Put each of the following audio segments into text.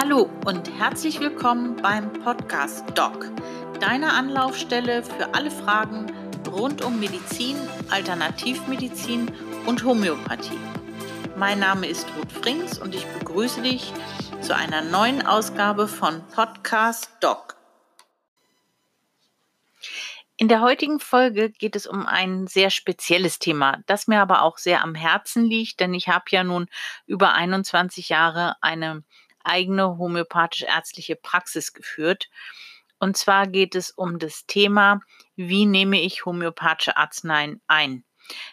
Hallo und herzlich willkommen beim Podcast Doc, deiner Anlaufstelle für alle Fragen rund um Medizin, Alternativmedizin und Homöopathie. Mein Name ist Ruth Frings und ich begrüße dich zu einer neuen Ausgabe von Podcast Doc. In der heutigen Folge geht es um ein sehr spezielles Thema, das mir aber auch sehr am Herzen liegt, denn ich habe ja nun über 21 Jahre eine eigene homöopathisch-ärztliche Praxis geführt. Und zwar geht es um das Thema, wie nehme ich homöopathische Arzneien ein?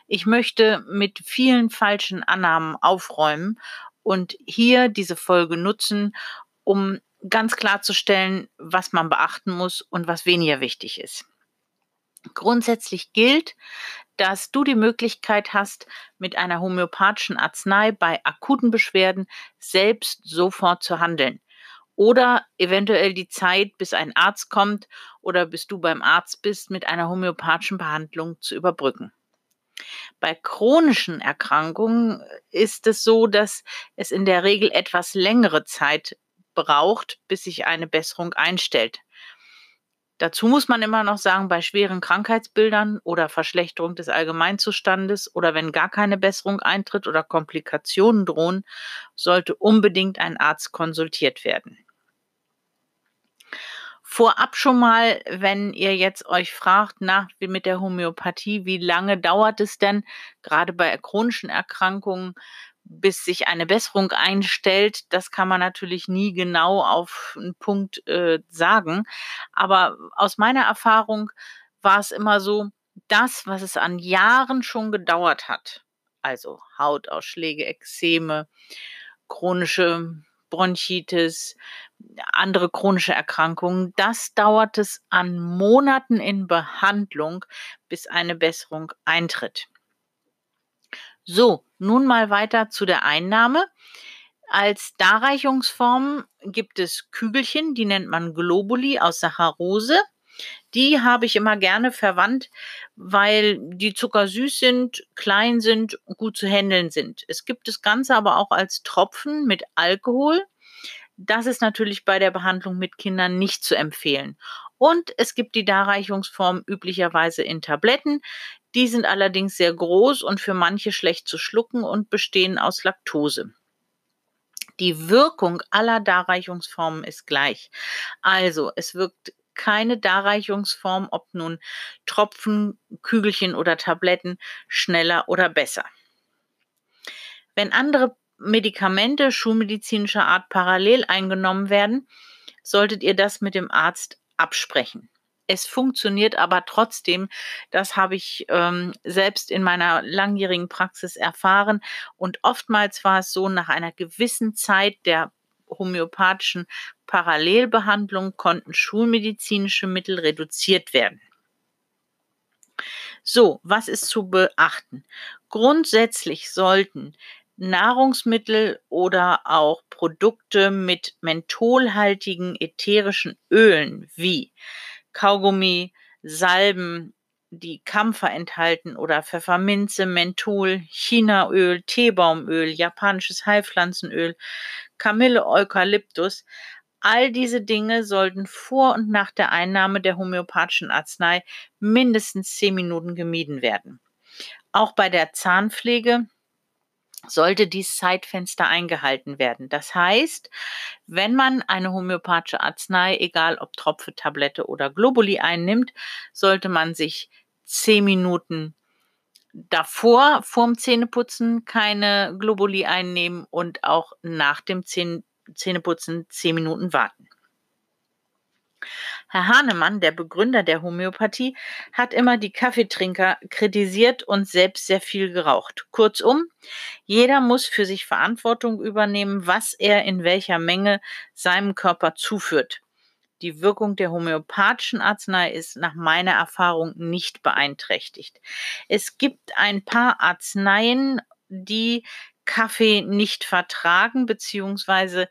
Ich möchte mit vielen falschen Annahmen aufräumen und hier diese Folge nutzen, um ganz klarzustellen, was man beachten muss und was weniger wichtig ist. Grundsätzlich gilt, dass du die Möglichkeit hast, mit einer homöopathischen Arznei bei akuten Beschwerden selbst sofort zu handeln. Oder eventuell die Zeit, bis ein Arzt kommt oder bis du beim Arzt bist, mit einer homöopathischen Behandlung zu überbrücken. Bei chronischen Erkrankungen ist es so, dass es in der Regel etwas längere Zeit braucht, bis sich eine Besserung einstellt. Dazu muss man immer noch sagen, bei schweren Krankheitsbildern oder Verschlechterung des Allgemeinzustandes oder wenn gar keine Besserung eintritt oder Komplikationen drohen, sollte unbedingt ein Arzt konsultiert werden. Vorab schon mal, wenn ihr jetzt euch fragt, nach wie mit der Homöopathie, wie lange dauert es denn, gerade bei chronischen Erkrankungen, bis sich eine Besserung einstellt, das kann man natürlich nie genau auf einen Punkt äh, sagen. Aber aus meiner Erfahrung war es immer so, das, was es an Jahren schon gedauert hat, also Hautausschläge, Ekzeme, chronische Bronchitis, andere chronische Erkrankungen, das dauert es an Monaten in Behandlung, bis eine Besserung eintritt. So, nun mal weiter zu der Einnahme. Als Darreichungsform gibt es Kügelchen, die nennt man Globuli aus Saccharose. Die habe ich immer gerne verwandt, weil die zuckersüß sind, klein sind, gut zu handeln sind. Es gibt das Ganze aber auch als Tropfen mit Alkohol. Das ist natürlich bei der Behandlung mit Kindern nicht zu empfehlen. Und es gibt die Darreichungsform üblicherweise in Tabletten. Die sind allerdings sehr groß und für manche schlecht zu schlucken und bestehen aus Laktose. Die Wirkung aller Darreichungsformen ist gleich. Also, es wirkt keine Darreichungsform, ob nun Tropfen, Kügelchen oder Tabletten, schneller oder besser. Wenn andere Medikamente schulmedizinischer Art parallel eingenommen werden, solltet ihr das mit dem Arzt absprechen. Es funktioniert aber trotzdem. Das habe ich ähm, selbst in meiner langjährigen Praxis erfahren. Und oftmals war es so, nach einer gewissen Zeit der homöopathischen Parallelbehandlung konnten schulmedizinische Mittel reduziert werden. So, was ist zu beachten? Grundsätzlich sollten Nahrungsmittel oder auch Produkte mit mentholhaltigen ätherischen Ölen wie Kaugummi, Salben, die Kampfer enthalten oder Pfefferminze, Menthol, Chinaöl, Teebaumöl, japanisches Heilpflanzenöl, Kamille, Eukalyptus. All diese Dinge sollten vor und nach der Einnahme der homöopathischen Arznei mindestens zehn Minuten gemieden werden. Auch bei der Zahnpflege sollte dieses Zeitfenster eingehalten werden. Das heißt, wenn man eine homöopathische Arznei, egal ob Tropfe, Tablette oder Globuli einnimmt, sollte man sich zehn Minuten davor, vorm Zähneputzen, keine Globuli einnehmen und auch nach dem Zähneputzen zehn Minuten warten. Herr Hahnemann, der Begründer der Homöopathie, hat immer die Kaffeetrinker kritisiert und selbst sehr viel geraucht. Kurzum, jeder muss für sich Verantwortung übernehmen, was er in welcher Menge seinem Körper zuführt. Die Wirkung der homöopathischen Arznei ist nach meiner Erfahrung nicht beeinträchtigt. Es gibt ein paar Arzneien, die Kaffee nicht vertragen, beziehungsweise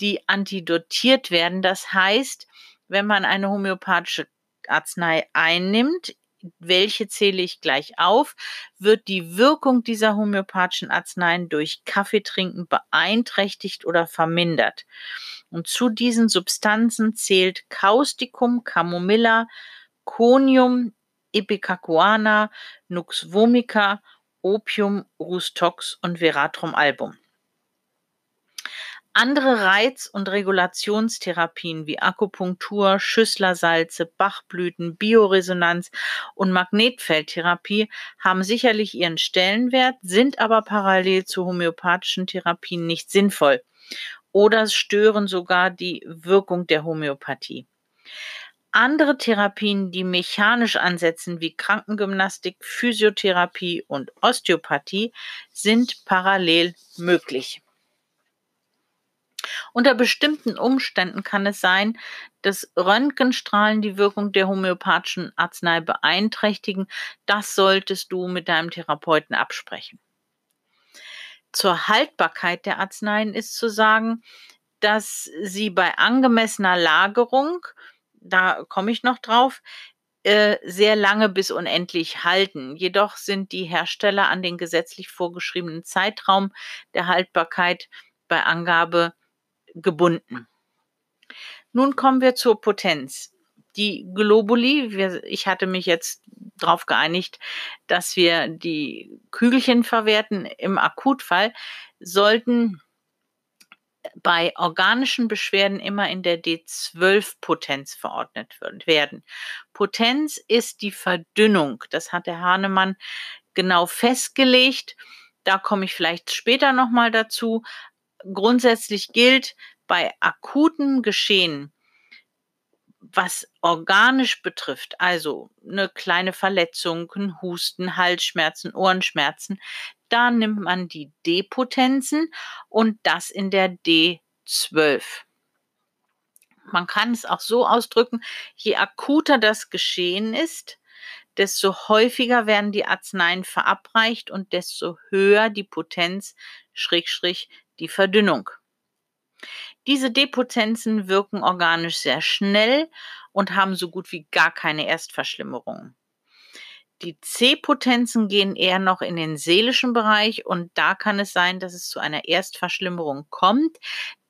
die antidotiert werden. Das heißt, wenn man eine homöopathische Arznei einnimmt, welche zähle ich gleich auf, wird die Wirkung dieser homöopathischen Arzneien durch Kaffeetrinken beeinträchtigt oder vermindert. Und zu diesen Substanzen zählt Causticum, Camomilla, Conium, Ipecacuana, Nux vomica, Opium, Rustox und Veratrum album. Andere Reiz- und Regulationstherapien wie Akupunktur, Schüsslersalze, Bachblüten, Bioresonanz und Magnetfeldtherapie haben sicherlich ihren Stellenwert, sind aber parallel zu homöopathischen Therapien nicht sinnvoll oder stören sogar die Wirkung der Homöopathie. Andere Therapien, die mechanisch ansetzen, wie Krankengymnastik, Physiotherapie und Osteopathie, sind parallel möglich. Unter bestimmten Umständen kann es sein, dass Röntgenstrahlen die Wirkung der homöopathischen Arznei beeinträchtigen. Das solltest du mit deinem Therapeuten absprechen. Zur Haltbarkeit der Arzneien ist zu sagen, dass sie bei angemessener Lagerung, da komme ich noch drauf, äh, sehr lange bis unendlich halten. Jedoch sind die Hersteller an den gesetzlich vorgeschriebenen Zeitraum der Haltbarkeit bei Angabe gebunden. Nun kommen wir zur Potenz. Die Globuli, wir, ich hatte mich jetzt darauf geeinigt, dass wir die Kügelchen verwerten im Akutfall, sollten bei organischen Beschwerden immer in der D12-Potenz verordnet werden. Potenz ist die Verdünnung. Das hat der Hahnemann genau festgelegt. Da komme ich vielleicht später nochmal dazu grundsätzlich gilt bei akuten Geschehen, was organisch betrifft, also eine kleine Verletzung, ein Husten, Halsschmerzen, Ohrenschmerzen, da nimmt man die D-Potenzen und das in der D12. Man kann es auch so ausdrücken, je akuter das Geschehen ist, desto häufiger werden die Arzneien verabreicht und desto höher die Potenz, Schrägstrich, die Verdünnung. Diese Depotenzen wirken organisch sehr schnell und haben so gut wie gar keine Erstverschlimmerung. Die C-Potenzen gehen eher noch in den seelischen Bereich und da kann es sein, dass es zu einer Erstverschlimmerung kommt.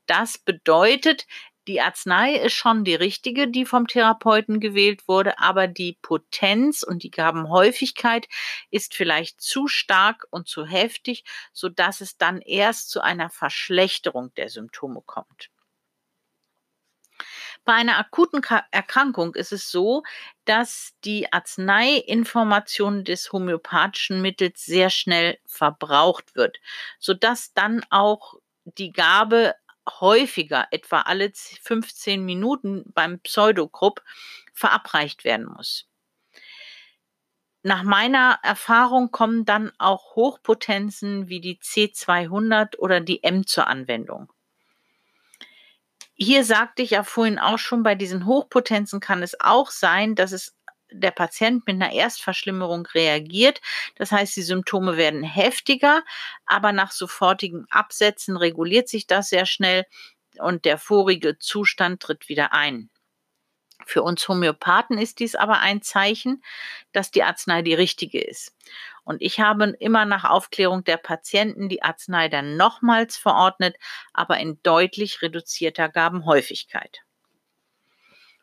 Das bedeutet, die Arznei ist schon die richtige, die vom Therapeuten gewählt wurde, aber die Potenz und die Gabenhäufigkeit ist vielleicht zu stark und zu heftig, sodass es dann erst zu einer Verschlechterung der Symptome kommt. Bei einer akuten Erkrankung ist es so, dass die Arzneiinformation des homöopathischen Mittels sehr schnell verbraucht wird, sodass dann auch die Gabe häufiger, etwa alle 15 Minuten beim Pseudogrupp, verabreicht werden muss. Nach meiner Erfahrung kommen dann auch Hochpotenzen wie die C200 oder die M zur Anwendung. Hier sagte ich ja vorhin auch schon, bei diesen Hochpotenzen kann es auch sein, dass es der Patient mit einer Erstverschlimmerung reagiert. Das heißt, die Symptome werden heftiger, aber nach sofortigen Absätzen reguliert sich das sehr schnell und der vorige Zustand tritt wieder ein. Für uns Homöopathen ist dies aber ein Zeichen, dass die Arznei die richtige ist. Und ich habe immer nach Aufklärung der Patienten die Arznei dann nochmals verordnet, aber in deutlich reduzierter Gabenhäufigkeit.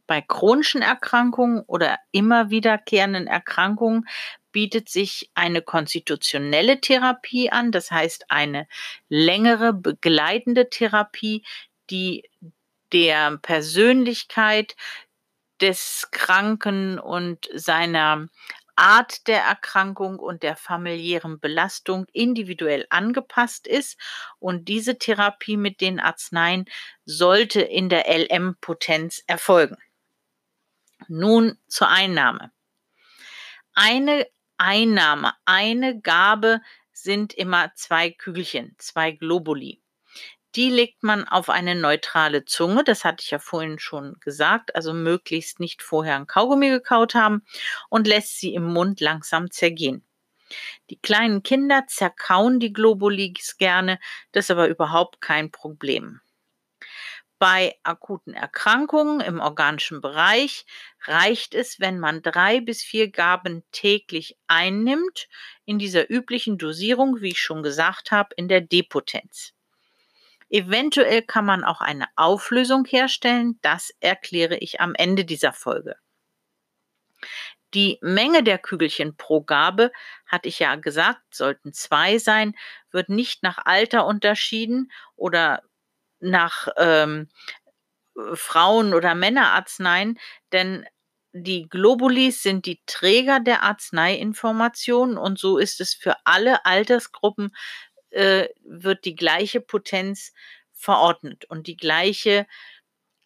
Bei chronischen Erkrankungen oder immer wiederkehrenden Erkrankungen bietet sich eine konstitutionelle Therapie an, das heißt eine längere begleitende Therapie, die der Persönlichkeit des Kranken und seiner Art der Erkrankung und der familiären Belastung individuell angepasst ist. Und diese Therapie mit den Arzneien sollte in der LM-Potenz erfolgen. Nun zur Einnahme. Eine Einnahme, eine Gabe sind immer zwei Kügelchen, zwei Globuli. Die legt man auf eine neutrale Zunge, das hatte ich ja vorhin schon gesagt, also möglichst nicht vorher ein Kaugummi gekaut haben und lässt sie im Mund langsam zergehen. Die kleinen Kinder zerkauen die Globulis gerne, das ist aber überhaupt kein Problem. Bei akuten Erkrankungen im organischen Bereich reicht es, wenn man drei bis vier Gaben täglich einnimmt, in dieser üblichen Dosierung, wie ich schon gesagt habe, in der Depotenz. Eventuell kann man auch eine Auflösung herstellen, das erkläre ich am Ende dieser Folge. Die Menge der Kügelchen pro Gabe, hatte ich ja gesagt, sollten zwei sein, wird nicht nach Alter unterschieden oder nach ähm, Frauen- oder Männerarzneien, denn die Globulis sind die Träger der Arzneiinformationen und so ist es für alle Altersgruppen, äh, wird die gleiche Potenz verordnet und die gleiche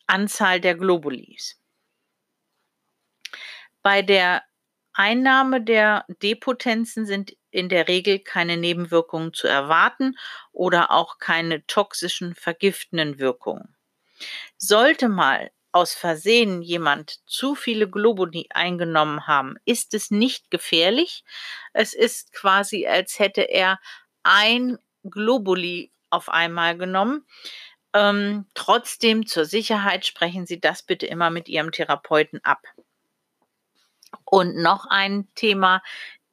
Anzahl der Globulis. Bei der Einnahme der Depotenzen sind in der Regel keine Nebenwirkungen zu erwarten oder auch keine toxischen vergiftenden Wirkungen. Sollte mal aus Versehen jemand zu viele Globuli eingenommen haben, ist es nicht gefährlich. Es ist quasi, als hätte er ein Globuli auf einmal genommen. Ähm, trotzdem zur Sicherheit sprechen Sie das bitte immer mit Ihrem Therapeuten ab. Und noch ein Thema,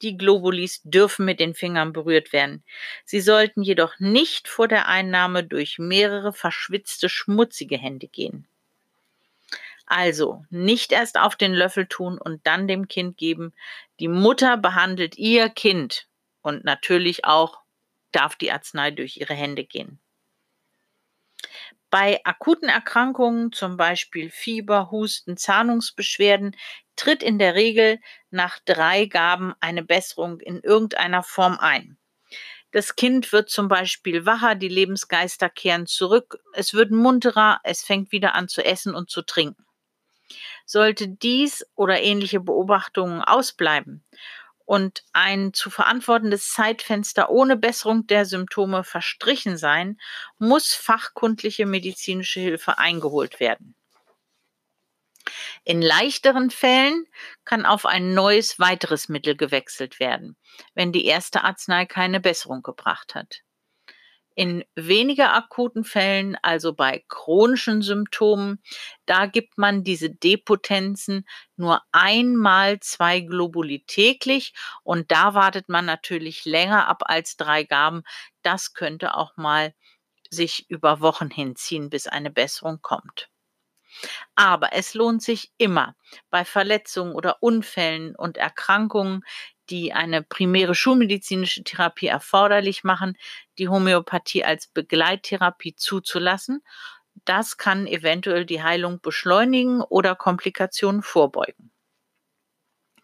die Globulis dürfen mit den Fingern berührt werden. Sie sollten jedoch nicht vor der Einnahme durch mehrere verschwitzte, schmutzige Hände gehen. Also nicht erst auf den Löffel tun und dann dem Kind geben. Die Mutter behandelt ihr Kind und natürlich auch darf die Arznei durch ihre Hände gehen. Bei akuten Erkrankungen, zum Beispiel Fieber, Husten, Zahnungsbeschwerden, tritt in der Regel nach drei Gaben eine Besserung in irgendeiner Form ein. Das Kind wird zum Beispiel wacher, die Lebensgeister kehren zurück, es wird munterer, es fängt wieder an zu essen und zu trinken. Sollte dies oder ähnliche Beobachtungen ausbleiben und ein zu verantwortendes Zeitfenster ohne Besserung der Symptome verstrichen sein, muss fachkundliche medizinische Hilfe eingeholt werden. In leichteren Fällen kann auf ein neues weiteres Mittel gewechselt werden, wenn die erste Arznei keine Besserung gebracht hat. In weniger akuten Fällen, also bei chronischen Symptomen, da gibt man diese Depotenzen nur einmal zwei Globuli täglich und da wartet man natürlich länger ab als drei Gaben. Das könnte auch mal sich über Wochen hinziehen, bis eine Besserung kommt. Aber es lohnt sich immer bei Verletzungen oder Unfällen und Erkrankungen, die eine primäre schulmedizinische Therapie erforderlich machen, die Homöopathie als Begleittherapie zuzulassen. Das kann eventuell die Heilung beschleunigen oder Komplikationen vorbeugen.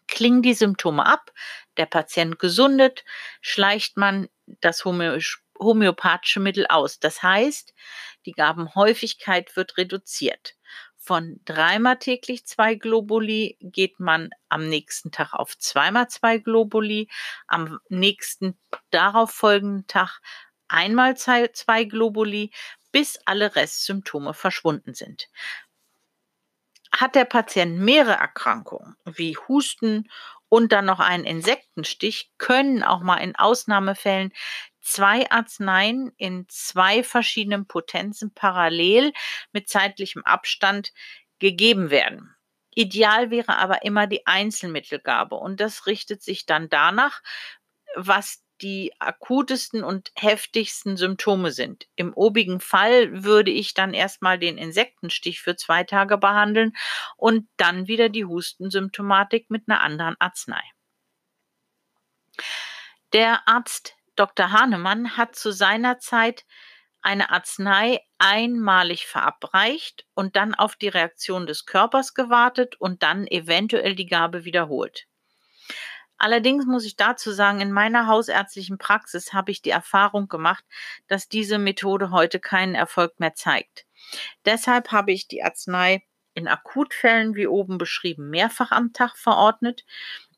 Klingen die Symptome ab, der Patient gesundet, schleicht man das homöopathische Mittel aus. Das heißt, die Gabenhäufigkeit wird reduziert. Von dreimal täglich zwei Globuli geht man am nächsten Tag auf zweimal zwei Globuli, am nächsten darauf folgenden Tag einmal zwei, Globuli, bis alle Restsymptome verschwunden sind. Hat der Patient mehrere Erkrankungen wie Husten und dann noch einen Insektenstich, können auch mal in Ausnahmefällen zwei Arzneien in zwei verschiedenen Potenzen parallel mit zeitlichem Abstand gegeben werden. Ideal wäre aber immer die Einzelmittelgabe und das richtet sich dann danach, was die akutesten und heftigsten Symptome sind. Im obigen Fall würde ich dann erstmal den Insektenstich für zwei Tage behandeln und dann wieder die Hustensymptomatik mit einer anderen Arznei. Der Arzt Dr. Hahnemann hat zu seiner Zeit eine Arznei einmalig verabreicht und dann auf die Reaktion des Körpers gewartet und dann eventuell die Gabe wiederholt. Allerdings muss ich dazu sagen, in meiner hausärztlichen Praxis habe ich die Erfahrung gemacht, dass diese Methode heute keinen Erfolg mehr zeigt. Deshalb habe ich die Arznei in Akutfällen, wie oben beschrieben, mehrfach am Tag verordnet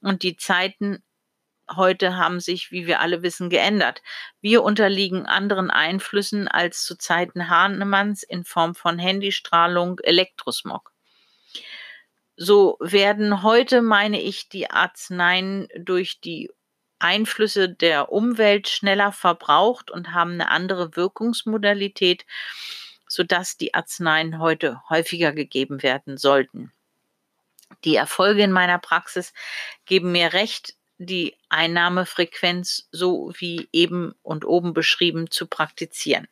und die Zeiten heute haben sich, wie wir alle wissen, geändert. Wir unterliegen anderen Einflüssen als zu Zeiten Hahnemanns in Form von Handystrahlung, Elektrosmog. So werden heute, meine ich, die Arzneien durch die Einflüsse der Umwelt schneller verbraucht und haben eine andere Wirkungsmodalität. sodass die Arzneien heute häufiger gegeben werden sollten. Die Erfolge in meiner Praxis geben mir recht, die Einnahmefrequenz so wie eben und oben beschrieben zu praktizieren.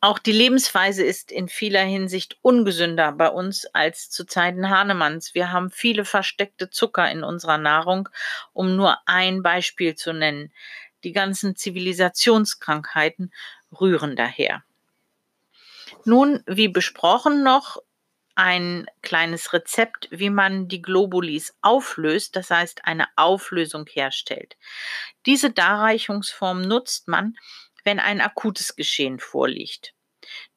Auch die Lebensweise ist in vieler Hinsicht ungesünder bei uns als zu Zeiten Hahnemanns. Wir haben viele versteckte Zucker in unserer Nahrung, um nur ein Beispiel zu nennen. Die ganzen Zivilisationskrankheiten rühren daher. Nun, wie besprochen, noch ein kleines Rezept, wie man die Globulis auflöst, das heißt eine Auflösung herstellt. Diese Darreichungsform nutzt man, wenn ein akutes Geschehen vorliegt.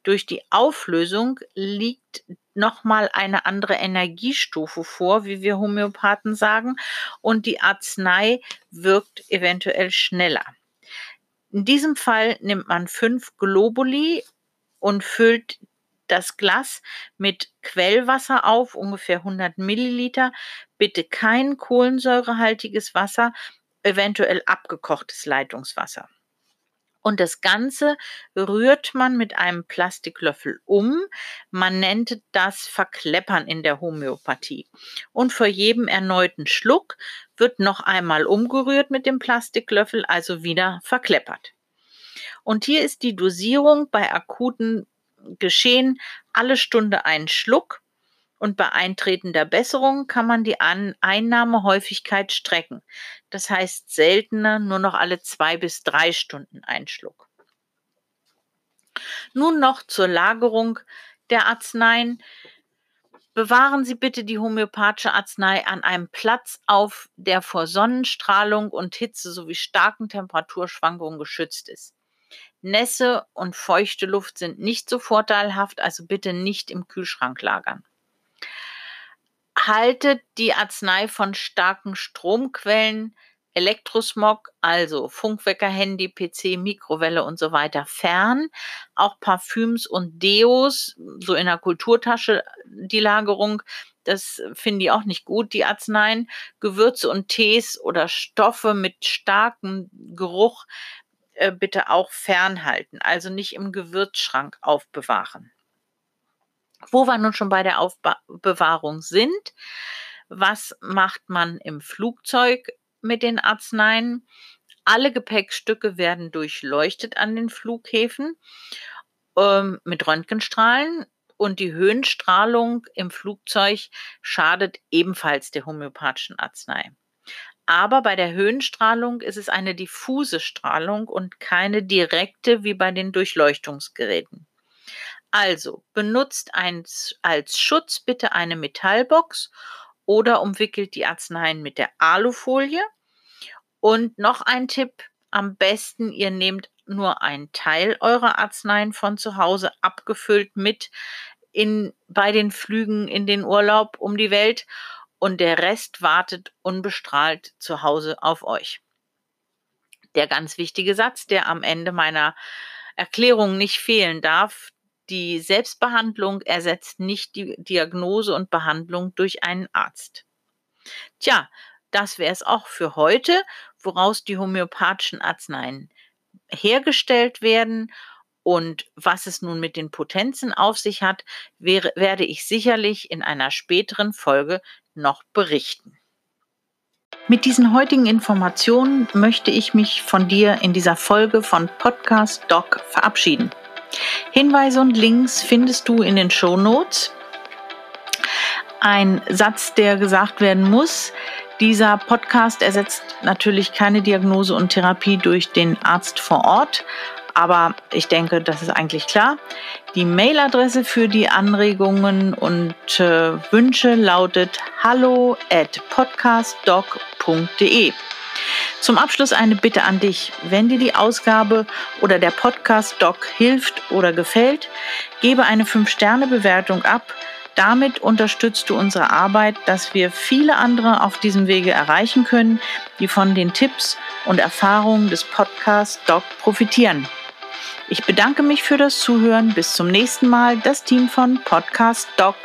Durch die Auflösung liegt nochmal eine andere Energiestufe vor, wie wir Homöopathen sagen, und die Arznei wirkt eventuell schneller. In diesem Fall nimmt man fünf Globuli und füllt das Glas mit Quellwasser auf, ungefähr 100 Milliliter. Bitte kein kohlensäurehaltiges Wasser, eventuell abgekochtes Leitungswasser. Und das Ganze rührt man mit einem Plastiklöffel um. Man nennt das Verkleppern in der Homöopathie. Und vor jedem erneuten Schluck wird noch einmal umgerührt mit dem Plastiklöffel, also wieder verkleppert. Und hier ist die Dosierung bei akuten Geschehen alle Stunde einen Schluck und bei eintretender Besserung kann man die An Einnahmehäufigkeit strecken. Das heißt seltener nur noch alle zwei bis drei Stunden ein Schluck. Nun noch zur Lagerung der Arzneien. Bewahren Sie bitte die homöopathische Arznei an einem Platz auf, der vor Sonnenstrahlung und Hitze sowie starken Temperaturschwankungen geschützt ist. Nässe und feuchte Luft sind nicht so vorteilhaft, also bitte nicht im Kühlschrank lagern haltet die Arznei von starken Stromquellen, Elektrosmog, also Funkwecker, Handy, PC, Mikrowelle und so weiter fern. Auch Parfüms und Deos, so in der Kulturtasche die Lagerung, das finde ich auch nicht gut, die Arzneien. Gewürze und Tees oder Stoffe mit starkem Geruch äh, bitte auch fernhalten, also nicht im Gewürzschrank aufbewahren. Wo wir nun schon bei der Aufbewahrung sind, was macht man im Flugzeug mit den Arzneien? Alle Gepäckstücke werden durchleuchtet an den Flughäfen ähm, mit Röntgenstrahlen und die Höhenstrahlung im Flugzeug schadet ebenfalls der homöopathischen Arznei. Aber bei der Höhenstrahlung ist es eine diffuse Strahlung und keine direkte wie bei den Durchleuchtungsgeräten. Also benutzt eins als Schutz bitte eine Metallbox oder umwickelt die Arzneien mit der Alufolie. Und noch ein Tipp, am besten ihr nehmt nur einen Teil eurer Arzneien von zu Hause abgefüllt mit in, bei den Flügen in den Urlaub um die Welt und der Rest wartet unbestrahlt zu Hause auf euch. Der ganz wichtige Satz, der am Ende meiner Erklärung nicht fehlen darf, die Selbstbehandlung ersetzt nicht die Diagnose und Behandlung durch einen Arzt. Tja, das wäre es auch für heute, woraus die homöopathischen Arzneien hergestellt werden und was es nun mit den Potenzen auf sich hat, wäre, werde ich sicherlich in einer späteren Folge noch berichten. Mit diesen heutigen Informationen möchte ich mich von dir in dieser Folge von Podcast Doc verabschieden. Hinweise und Links findest du in den Show Notes. Ein Satz, der gesagt werden muss. Dieser Podcast ersetzt natürlich keine Diagnose und Therapie durch den Arzt vor Ort, aber ich denke, das ist eigentlich klar. Die Mailadresse für die Anregungen und äh, Wünsche lautet hallo at podcastdoc.de. Zum Abschluss eine Bitte an dich. Wenn dir die Ausgabe oder der Podcast Doc hilft oder gefällt, gebe eine 5-Sterne-Bewertung ab. Damit unterstützt du unsere Arbeit, dass wir viele andere auf diesem Wege erreichen können, die von den Tipps und Erfahrungen des Podcast Doc profitieren. Ich bedanke mich für das Zuhören. Bis zum nächsten Mal. Das Team von Podcast Doc.